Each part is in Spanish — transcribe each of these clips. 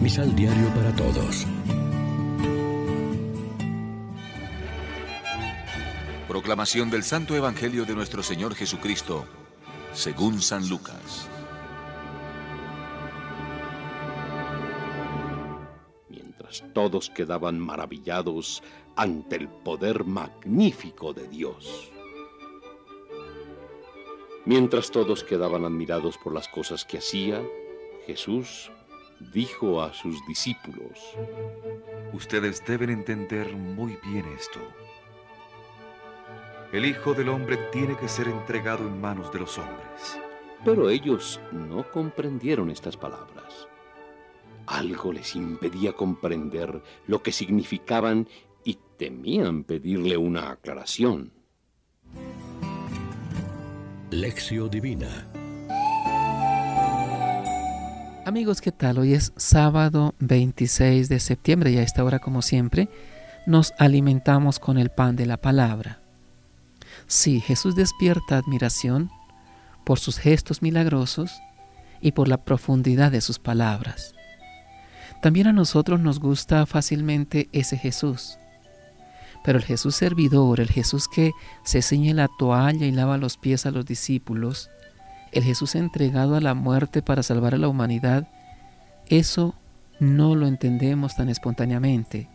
Misal Diario para Todos. Proclamación del Santo Evangelio de nuestro Señor Jesucristo, según San Lucas. Mientras todos quedaban maravillados ante el poder magnífico de Dios. Mientras todos quedaban admirados por las cosas que hacía, Jesús dijo a sus discípulos, Ustedes deben entender muy bien esto. El Hijo del Hombre tiene que ser entregado en manos de los hombres. Pero ellos no comprendieron estas palabras. Algo les impedía comprender lo que significaban y temían pedirle una aclaración. Lección Divina Amigos, ¿qué tal? Hoy es sábado 26 de septiembre y a esta hora, como siempre, nos alimentamos con el pan de la palabra. Sí, Jesús despierta admiración por sus gestos milagrosos y por la profundidad de sus palabras. También a nosotros nos gusta fácilmente ese Jesús. Pero el Jesús servidor, el Jesús que se ciñe la toalla y lava los pies a los discípulos, el Jesús entregado a la muerte para salvar a la humanidad, eso no lo entendemos tan espontáneamente.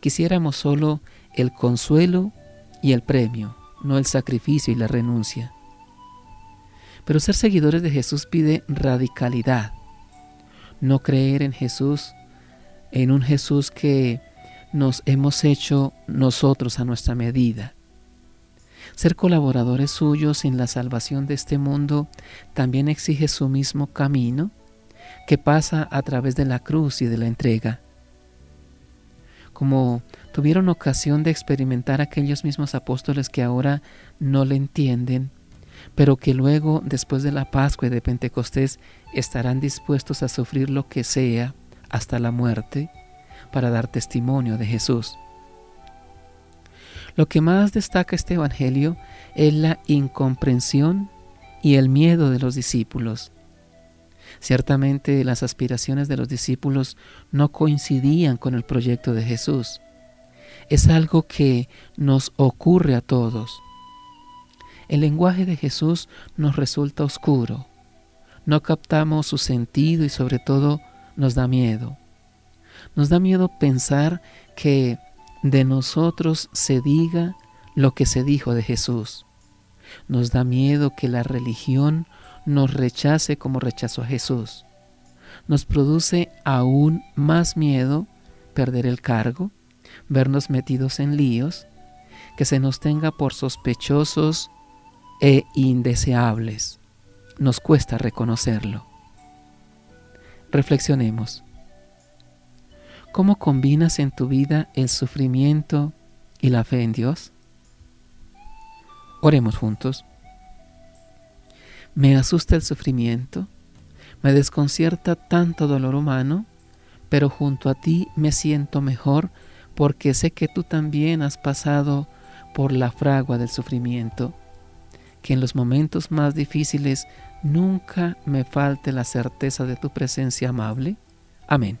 Quisiéramos solo el consuelo y el premio, no el sacrificio y la renuncia. Pero ser seguidores de Jesús pide radicalidad. No creer en Jesús, en un Jesús que nos hemos hecho nosotros a nuestra medida. Ser colaboradores suyos en la salvación de este mundo también exige su mismo camino que pasa a través de la cruz y de la entrega. Como tuvieron ocasión de experimentar aquellos mismos apóstoles que ahora no le entienden, pero que luego, después de la Pascua y de Pentecostés, estarán dispuestos a sufrir lo que sea hasta la muerte para dar testimonio de Jesús. Lo que más destaca este Evangelio es la incomprensión y el miedo de los discípulos. Ciertamente las aspiraciones de los discípulos no coincidían con el proyecto de Jesús. Es algo que nos ocurre a todos. El lenguaje de Jesús nos resulta oscuro. No captamos su sentido y sobre todo nos da miedo. Nos da miedo pensar que de nosotros se diga lo que se dijo de Jesús. Nos da miedo que la religión nos rechace como rechazó a Jesús. Nos produce aún más miedo perder el cargo, vernos metidos en líos, que se nos tenga por sospechosos e indeseables. Nos cuesta reconocerlo. Reflexionemos. ¿Cómo combinas en tu vida el sufrimiento y la fe en Dios? Oremos juntos. Me asusta el sufrimiento, me desconcierta tanto dolor humano, pero junto a ti me siento mejor porque sé que tú también has pasado por la fragua del sufrimiento, que en los momentos más difíciles nunca me falte la certeza de tu presencia amable. Amén.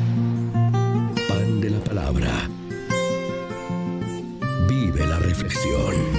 Pan